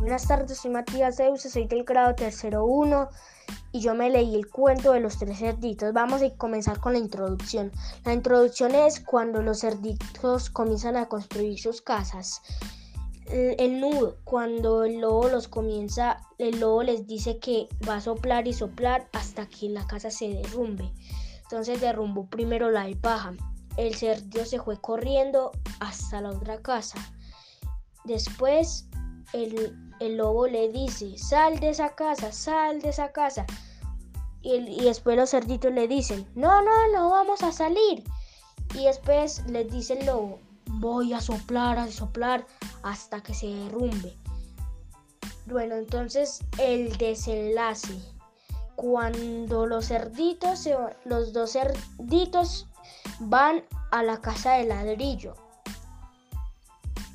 Buenas tardes, soy Matías Zeus, soy del grado tercero 1 y yo me leí el cuento de los tres cerditos. Vamos a comenzar con la introducción. La introducción es cuando los cerditos comienzan a construir sus casas. El nudo, cuando el lobo los comienza, el lobo les dice que va a soplar y soplar hasta que la casa se derrumbe. Entonces derrumbó primero la paja. El cerdito se fue corriendo hasta la otra casa. Después el, lobo le dice, sal de esa casa, sal de esa casa. Y, después los cerditos le dicen, no, no, no vamos a salir. Y después les dice el lobo, voy a soplar, a soplar hasta que se derrumbe. Bueno, entonces el desenlace. Cuando los cerditos, los dos cerditos van a la casa de ladrillo.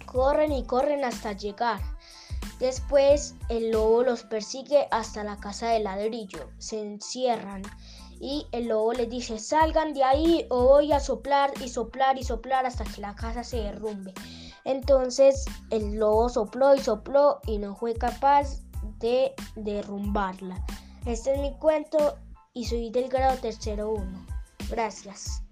Corren y corren hasta llegar. Después el lobo los persigue hasta la casa de ladrillo. Se encierran y el lobo les dice salgan de ahí o voy a soplar y soplar y soplar hasta que la casa se derrumbe. Entonces el lobo sopló y sopló y no fue capaz de derrumbarla. Este es mi cuento y soy del grado tercero 1. Gracias.